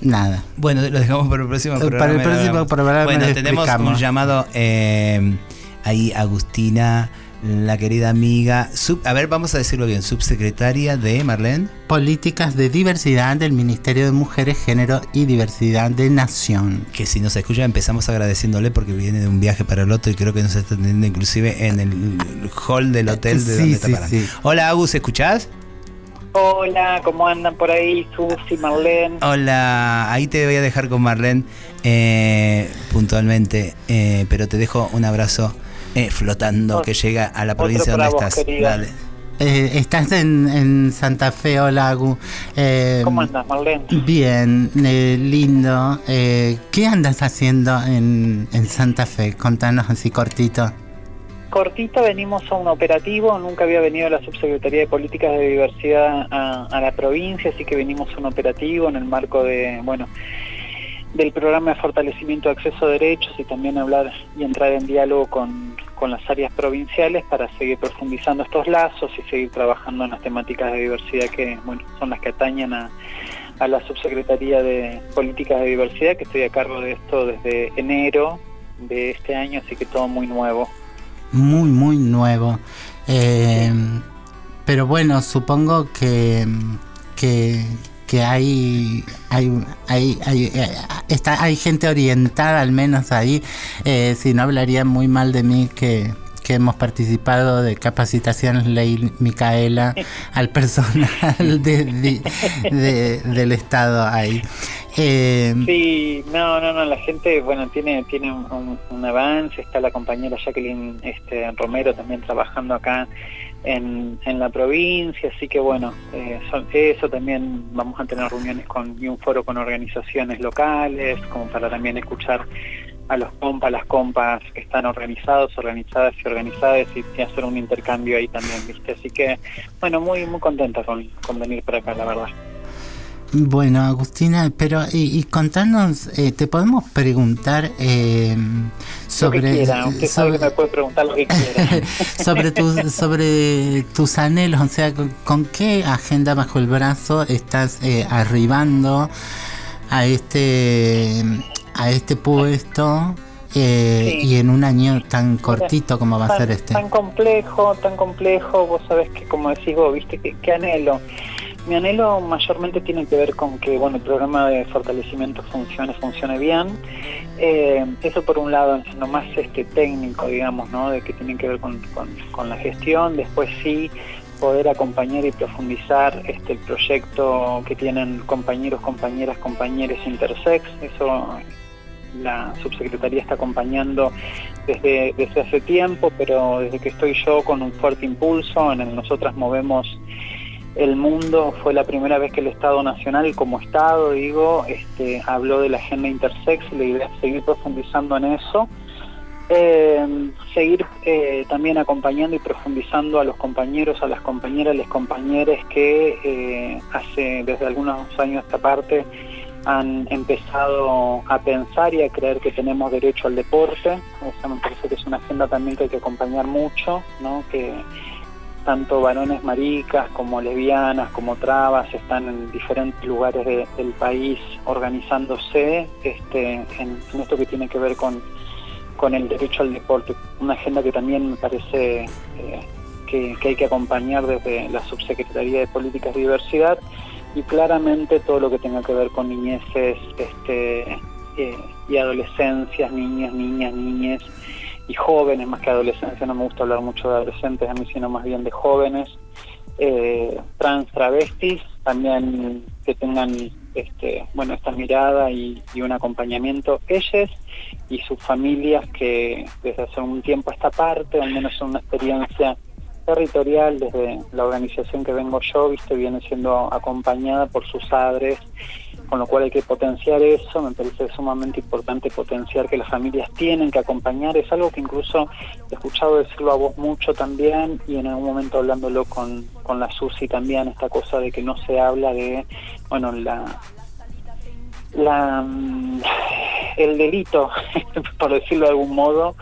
[SPEAKER 5] Nada.
[SPEAKER 3] Bueno, lo dejamos para el próximo
[SPEAKER 5] Para el
[SPEAKER 3] programa.
[SPEAKER 5] próximo programa
[SPEAKER 3] Bueno, tenemos
[SPEAKER 5] explicamos.
[SPEAKER 3] un llamado eh, ahí, Agustina, la querida amiga. sub- a ver, vamos a decirlo bien, subsecretaria de Marlene.
[SPEAKER 5] Políticas de diversidad del Ministerio de Mujeres, Género y Diversidad de Nación.
[SPEAKER 3] Que si nos escucha, empezamos agradeciéndole porque viene de un viaje para el otro y creo que nos está atendiendo inclusive en el hall del hotel de
[SPEAKER 5] Sí,
[SPEAKER 3] donde está
[SPEAKER 5] sí, sí.
[SPEAKER 3] Hola, Agus, ¿escuchás?
[SPEAKER 15] Hola, ¿cómo andan por ahí? Susi, Marlene.
[SPEAKER 3] Hola, ahí te voy a dejar con Marlene eh, puntualmente, eh, pero te dejo un abrazo eh, flotando que llega a la provincia donde
[SPEAKER 15] vos,
[SPEAKER 3] estás.
[SPEAKER 15] querida.
[SPEAKER 3] Dale.
[SPEAKER 5] Eh, estás en, en Santa Fe, hola Agu. Eh,
[SPEAKER 15] ¿Cómo andas, Marlene?
[SPEAKER 5] Bien, eh, lindo. Eh, ¿Qué andas haciendo en, en Santa Fe? Contanos así cortito.
[SPEAKER 15] Cortito, venimos a un operativo, nunca había venido la Subsecretaría de Políticas de Diversidad a, a la provincia, así que venimos a un operativo en el marco de, bueno, del programa de fortalecimiento de acceso a derechos y también hablar y entrar en diálogo con, con las áreas provinciales para seguir profundizando estos lazos y seguir trabajando en las temáticas de diversidad que, bueno, son las que atañen a, a la Subsecretaría de Políticas de Diversidad, que estoy a cargo de esto desde enero de este año, así que todo muy nuevo.
[SPEAKER 5] Muy, muy nuevo. Eh, pero bueno, supongo que, que, que hay, hay, hay, hay, eh, está, hay gente orientada al menos ahí, eh, si no hablaría muy mal de mí que, que hemos participado de capacitaciones Ley Micaela al personal de, de- de- del Estado ahí. Eh,
[SPEAKER 15] Sí, no, no, no, la gente, bueno, tiene tiene un, un- un avance, está la compañera Jacqueline este, Romero también trabajando acá en, en la provincia, así que bueno, eh, son- eso también vamos a tener reuniones con y un foro con organizaciones locales, como para también escuchar a los compas, las compas que están organizados, organizadas y organizadas y, y hacer un intercambio ahí también, ¿viste? Así que, bueno, muy muy contenta con, con venir para acá, la verdad.
[SPEAKER 5] Bueno, Agustina, pero y, y contanos, eh, te podemos preguntar eh, sobre
[SPEAKER 15] lo que que me puede preguntar lo que quiera.
[SPEAKER 5] sobre tus sobre tus anhelos, o sea, con, con qué agenda bajo el brazo estás eh, arribando a este a este puesto eh,
[SPEAKER 15] Sí.
[SPEAKER 5] y en un año tan cortito como va a ser este.
[SPEAKER 15] Tan complejo, tan complejo, vos sabés que como decís vos, viste, que anhelo. Mi anhelo mayormente tiene que ver con que bueno el programa de fortalecimiento funcione, funcione bien. Eh, eso por un lado en lo más este técnico, digamos, ¿no? De que tiene que ver con, con, con la gestión. Después sí poder acompañar y profundizar este el proyecto que tienen compañeros, compañeras, compañeros intersex. Eso la subsecretaría está acompañando desde, desde hace tiempo, pero desde que estoy yo con un fuerte impulso, en el nosotras movemos el mundo, fue la primera vez que el Estado Nacional, como Estado, digo, este, habló de la agenda intersex y la idea es seguir profundizando en eso. Eh, seguir eh, también acompañando y profundizando a los compañeros, a las compañeras, los compañeros que eh, hace desde algunos años esta parte han empezado a pensar y a creer que tenemos derecho al deporte. Esa me parece que es una agenda también que hay que acompañar mucho, ¿no? que tanto varones maricas como lesbianas como trabas están en diferentes lugares de- del país organizándose este, en, esto que tiene que ver con, el derecho al deporte. Una agenda que también me parece eh, que, hay que acompañar desde la Subsecretaría de Políticas de Diversidad y claramente todo lo que tenga que ver con niñeces este, eh, y adolescencias, niñas, niñas, niñes y jóvenes, más que adolescencia, no me gusta hablar mucho de adolescentes, a mí sino más bien de jóvenes, eh, trans, travestis, también que tengan este, bueno, esta mirada y, un acompañamiento, ellas y sus familias que desde hace un tiempo a esta parte, al menos son una experiencia territorial desde la organización que vengo yo, viste, viene siendo acompañada por sus padres, con lo cual hay que potenciar eso, me parece sumamente importante potenciar que las familias tienen que acompañar, es algo que incluso he escuchado decirlo a vos mucho también y en algún momento hablándolo con, con la Susi también, esta cosa de que no se habla de, bueno, la la mm, el delito, por decirlo de algún modo,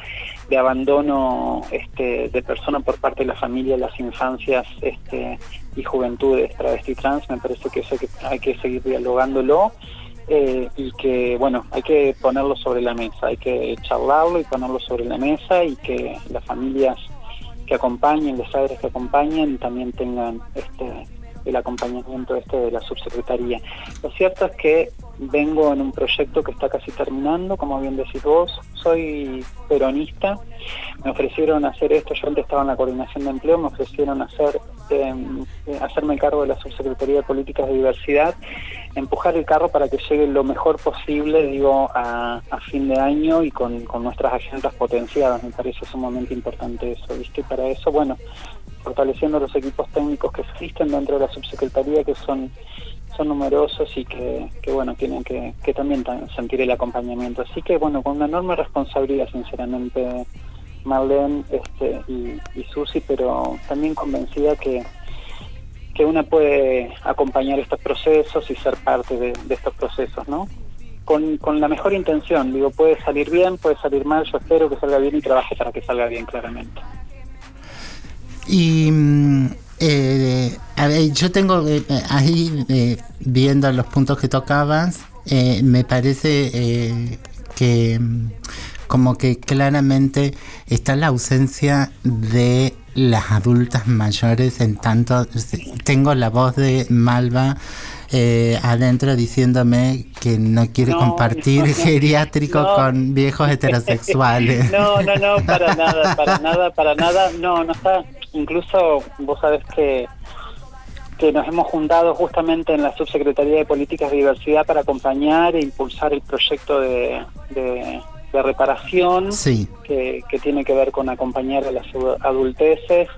[SPEAKER 15] de abandono este, de persona por parte de la familia, las infancias este, y juventudes travesti trans, me parece que eso hay que, hay que seguir dialogándolo eh, y que, bueno, hay que ponerlo sobre la mesa, hay que charlarlo y ponerlo sobre la mesa y que las familias que acompañen, los padres que acompañen también tengan este el acompañamiento este de la subsecretaría. Lo cierto es que vengo en un proyecto que está casi terminando, como bien decís vos, soy peronista, me ofrecieron hacer esto, yo antes estaba en la coordinación de empleo, me ofrecieron hacer eh, eh, hacerme cargo de la subsecretaría de políticas de diversidad, empujar el carro para que llegue lo mejor posible, digo, a, a fin de año y con, con nuestras agendas potenciadas, me parece sumamente importante eso, ¿viste? Y para eso, bueno, fortaleciendo los equipos técnicos que existen dentro de la subsecretaría, que son son numerosos y que, bueno, tienen que, que también ta- sentir el acompañamiento. Así que bueno, con una enorme responsabilidad, sinceramente, Marlene este, y, y Susi, pero también convencida que, que una puede acompañar estos procesos y ser parte de, de estos procesos, ¿no? Con, con la mejor intención, digo, puede salir bien, puede salir mal, yo espero que salga bien y trabaje para que salga bien, claramente.
[SPEAKER 5] Y mm, Eh, a ver, yo tengo eh, ahí, eh, viendo los puntos que tocabas, eh, me parece eh, que mm, como que claramente está la ausencia de las adultas mayores en tanto tengo la voz de Malva eh, adentro diciéndome que no quiere
[SPEAKER 15] No,
[SPEAKER 5] compartir
[SPEAKER 15] no,
[SPEAKER 5] geriátrico
[SPEAKER 15] no.
[SPEAKER 5] con viejos heterosexuales.
[SPEAKER 15] No, no, no, para nada, para nada, para nada. No, no está. Incluso vos sabés que que nos hemos juntado justamente en la Subsecretaría de Políticas de Diversidad para acompañar e impulsar el proyecto de, de- de reparación
[SPEAKER 5] Sí.
[SPEAKER 15] que, que tiene que ver con acompañar a las adu- adulteces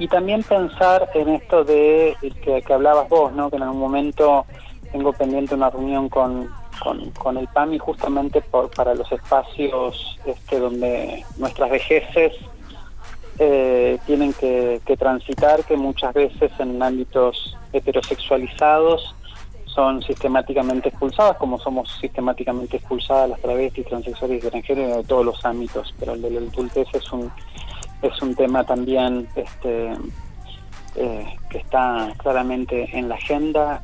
[SPEAKER 15] y también pensar en esto de que, que hablabas vos, ¿no? que en algún momento tengo pendiente una reunión con, con, con el PAMI justamente por, para los espacios este, donde nuestras vejeces eh, tienen que, que transitar, que muchas veces en ámbitos heterosexualizados son sistemáticamente expulsadas, como somos sistemáticamente expulsadas las travestis, transexuales y de todos los ámbitos, pero el de la adultez es un, es un tema también este, eh, que está claramente en la agenda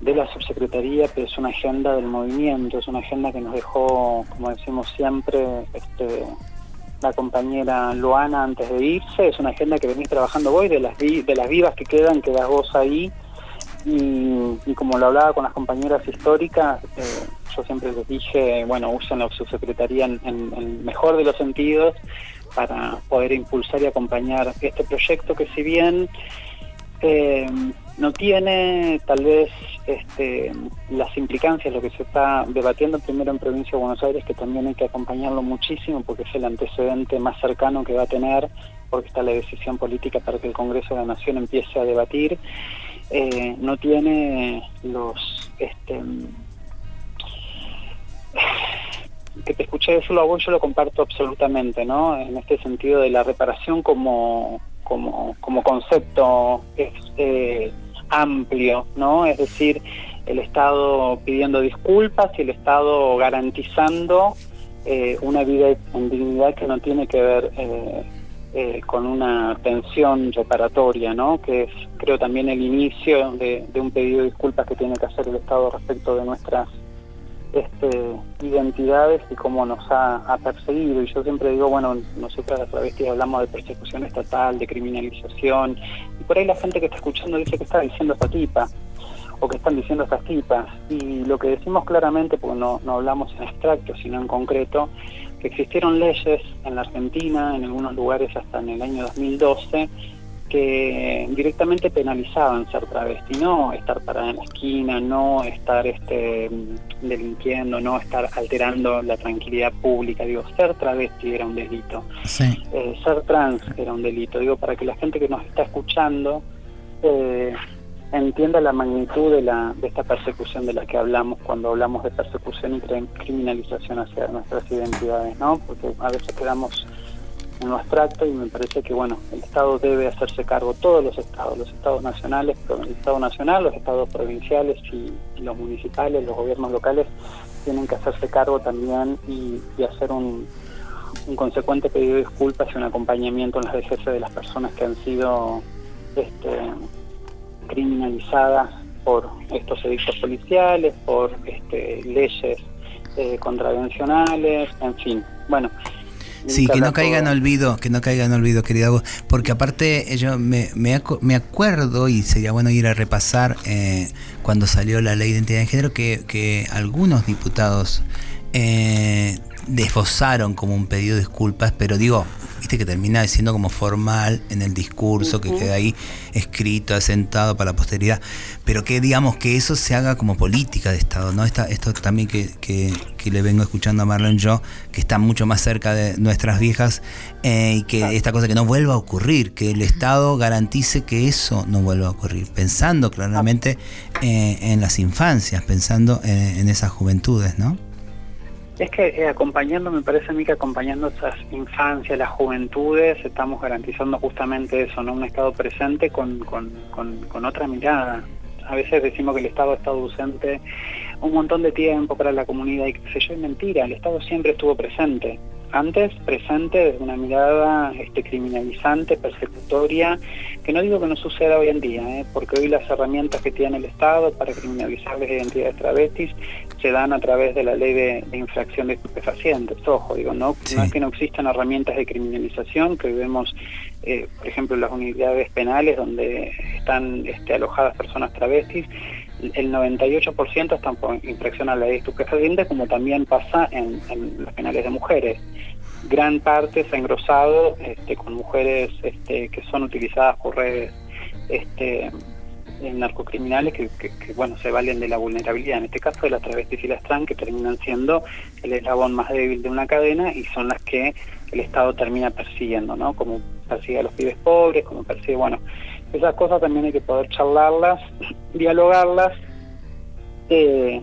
[SPEAKER 15] de la subsecretaría, pero es una agenda del movimiento, es una agenda que nos dejó, como decimos siempre, este, la compañera Loana antes de irse, es una agenda que venís trabajando vos y de las, de las vivas que quedan, quedás vos ahí, y, como lo hablaba con las compañeras históricas, eh, yo siempre les dije, bueno, usen la subsecretaría en, en- en mejor de los sentidos para poder impulsar y acompañar este proyecto que si bien eh, no tiene tal vez este, las implicancias, lo que se está debatiendo primero en Provincia de Buenos Aires, que también hay que acompañarlo muchísimo porque es el antecedente más cercano que va a tener, porque está la decisión política para que el Congreso de la Nación empiece a debatir, eh, no tiene los... Este, que te escuché decirlo a vos, yo lo comparto absolutamente, ¿no? En este sentido de la reparación como, como, concepto es, eh, amplio, ¿no? Es decir, el Estado pidiendo disculpas y el Estado garantizando eh, una vida en dignidad que no tiene que ver eh, eh, con una pensión reparatoria, ¿no? Que es, creo, también el inicio de, de un pedido de disculpas que tiene que hacer el Estado respecto de nuestras este, identidades y cómo nos ha, perseguido. Y yo siempre digo, bueno, nosotras las travestis hablamos de persecución estatal, de criminalización, y por ahí la gente que está escuchando dice que está diciendo esta tipa, o que están diciendo estas tipas. Y lo que decimos claramente, porque no, no hablamos en abstracto, sino en concreto, que existieron leyes en la Argentina, en algunos lugares hasta en el año 2012, que directamente penalizaban ser travesti, no estar parada en la esquina, no estar este, delinquiendo, no estar alterando la tranquilidad pública. Digo, ser travesti era un delito,
[SPEAKER 5] Sí.
[SPEAKER 15] eh, ser trans era un delito. Digo, para que la gente que nos está escuchando eh, entienda la magnitud de, la, de esta persecución de la que hablamos cuando hablamos de persecución y cri- criminalización hacia nuestras identidades, ¿no? Porque a veces quedamos en lo abstracto y me parece que bueno el Estado debe hacerse cargo todos los estados los estados nacionales el Estado nacional los estados provinciales y, los municipales los gobiernos locales tienen que hacerse cargo también y, hacer un, consecuente pedido de disculpas y un acompañamiento en las vejeces de las personas que han sido este, criminalizadas por estos edictos policiales por este, leyes eh, contravencionales en fin. Bueno
[SPEAKER 3] Sí, que no caiga en olvido, que no caiga en olvido, querida voz, porque aparte eh, yo me, me, acu- me acuerdo, y sería bueno ir a repasar eh, cuando salió la ley de identidad de género, que, que algunos diputados eh, desbozaron como un pedido de disculpas, pero digo, viste que termina siendo como formal en el discurso, que queda ahí escrito, asentado para la posteridad, pero que digamos que eso se haga como política de Estado, ¿no? Esta, esto también que, que, que le vengo escuchando a Marlon yo, que está mucho más cerca de nuestras viejas, eh, y que esta cosa que no vuelva a ocurrir, que el Estado garantice que eso no vuelva a ocurrir, pensando claramente eh, en las infancias, pensando en, en esas juventudes, ¿no?
[SPEAKER 15] Es que eh, acompañando, me parece a mí que acompañando esas infancias, las juventudes, estamos garantizando justamente eso, ¿no? Un Estado presente con, con, con, con otra mirada. A veces decimos que el Estado ha estado ausente un montón de tiempo para la comunidad y qué sé yo, es mentira, el Estado siempre estuvo presente. Antes presente desde una mirada este, criminalizante, persecutoria, que no digo que no suceda hoy en día, ¿eh? porque hoy las herramientas que tiene el Estado para criminalizar las identidades travestis se dan a través de la ley de, de infracción de estupefacientes. Ojo, digo, no, no es que no existan herramientas de criminalización, que hoy vemos, eh, por ejemplo, en las unidades penales donde están este, alojadas personas travestis, el 98% están por infracción a la ley de estupefacientes, como también pasa en, en los penales de mujeres. Gran parte se ha engrosado este, con mujeres este, que son utilizadas por redes este, narcocriminales que, que, que, bueno se valen de la vulnerabilidad, en este caso de las travestis y las trans, que terminan siendo el eslabón más débil de una cadena y son las que el Estado termina persiguiendo, ¿no? Como persigue a los pibes pobres, como persigue, bueno, esas cosas también hay que poder charlarlas, dialogarlas eh,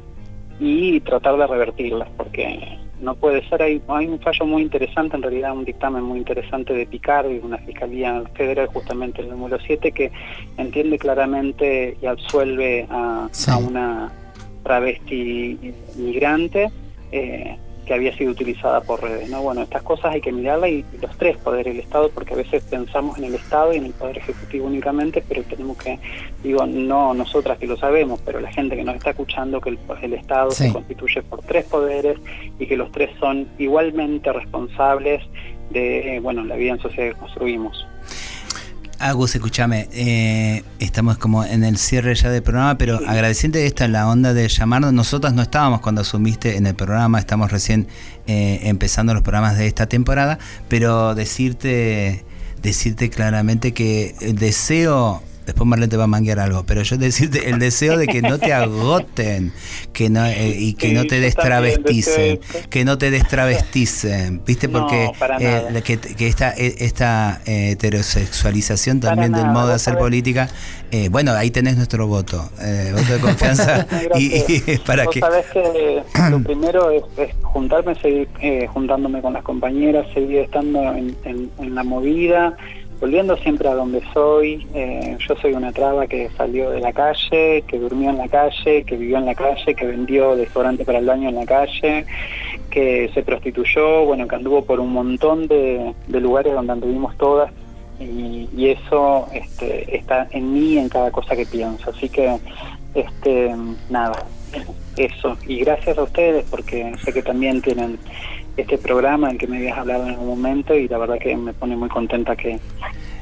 [SPEAKER 15] y tratar de revertirlas, porque no puede ser, hay, hay un fallo muy interesante, en realidad un dictamen muy interesante de Picardi, una fiscalía federal, justamente el número 7, que entiende claramente y absuelve a, sí. a una travesti migrante. Eh, que había sido utilizada por redes. ¿no? Bueno, estas cosas hay que mirarlas y los tres poderes del Estado, porque a veces pensamos en el Estado y en el Poder Ejecutivo únicamente, pero tenemos que, digo, no nosotras que lo sabemos, pero la gente que nos está escuchando, que el, el Estado sí. se constituye por tres poderes y que los tres son igualmente responsables de, bueno, la vida en sociedad que construimos.
[SPEAKER 3] Agus, escúchame, eh, estamos como en el cierre ya del programa, pero agradeciente esta la onda de llamarnos. Nosotras no estábamos cuando asumiste en el programa, estamos recién eh, empezando los programas de esta temporada, pero decirte, decirte claramente que el deseo después Marlene te va a manguear algo, pero yo decirte el deseo de que no te agoten que no, eh, y que sí, no te destravesticen, que no te destravesticen, ¿viste? Porque
[SPEAKER 15] no,
[SPEAKER 3] eh, que, que, esta, esta eh, heterosexualización también del modo de hacer política, eh, bueno, ahí tenés nuestro voto, voto de confianza y, y, para
[SPEAKER 15] Vos
[SPEAKER 3] que...
[SPEAKER 15] sabés que lo primero es, es juntarme, seguir juntándome con las compañeras, seguir estando en, en, en la movida, volviendo siempre a donde soy. Eh, yo soy una traba que salió de la calle, que durmió en la calle, que vivió en la calle, que vendió desodorante para el baño en la calle, que se prostituyó, bueno, que anduvo por un montón de, de lugares donde anduvimos todas. Y, y eso este, está en mí, en cada cosa que pienso. Así que, este, nada, eso. Y gracias a ustedes porque sé que también tienen este programa en que me habías hablado en algún momento y la verdad que me pone muy contenta que...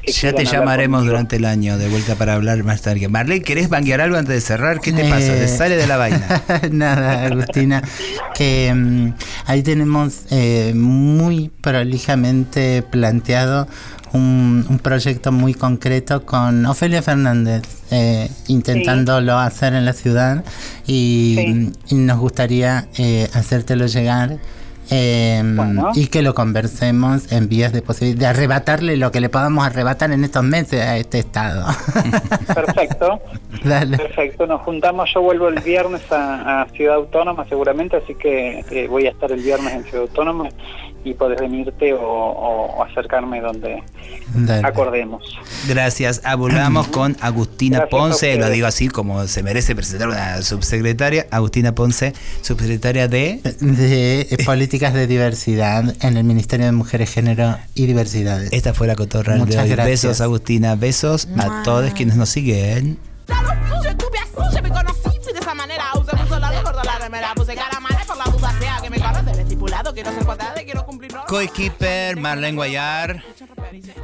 [SPEAKER 3] ya te llamaremos durante el año de vuelta para hablar más tarde. Marlene, ¿querés banquear algo antes de cerrar? ¿Qué te eh... pasa? ¿Te sale de la vaina?
[SPEAKER 5] Nada, Agustina, que um, ahí tenemos eh, muy prolijamente planteado un, un, proyecto muy concreto con Ofelia Fernández, eh, intentándolo sí. hacer en la ciudad y, sí. y nos gustaría eh, hacértelo llegar. Eh, bueno. y que lo conversemos en vías de posibilidad de arrebatarle lo que le podamos arrebatar en estos meses a este estado.
[SPEAKER 15] Perfecto. Dale. Perfecto, nos juntamos, yo vuelvo el viernes a, a Ciudad Autónoma seguramente, así que eh, voy a estar el viernes en Ciudad Autónoma y podés venirte o, acercarme donde Dale. acordemos.
[SPEAKER 3] Gracias. Hablamos con Agustina Gracias Ponce, lo digo así como se merece presentar una subsecretaria, Agustina Ponce, subsecretaria de...
[SPEAKER 5] De Políticas de Diversidad en el Ministerio de Mujeres, Género y Diversidades.
[SPEAKER 3] Esta fue la cotorra
[SPEAKER 5] Muchas
[SPEAKER 3] de hoy.
[SPEAKER 5] gracias.
[SPEAKER 3] Besos, Agustina. Besos a todos quienes nos siguen. Coequiper, Marlene Guayar,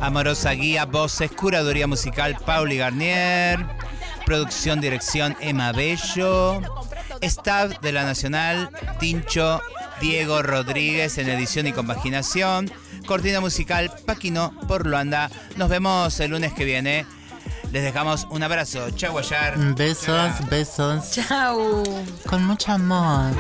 [SPEAKER 3] Amorosa Guía, Voces, Curaduría Musical, Pauli Garnier, Producción, Dirección, Emma Bello, Staff de la Nacional, Tincho, Diego Rodríguez en edición y compaginación, Cortina Musical, Paquino por Luanda. Nos vemos el lunes que viene. Les dejamos un abrazo. Chau, Guayar.
[SPEAKER 5] Besos, Chau. besos.
[SPEAKER 8] Chau.
[SPEAKER 5] Con mucho amor.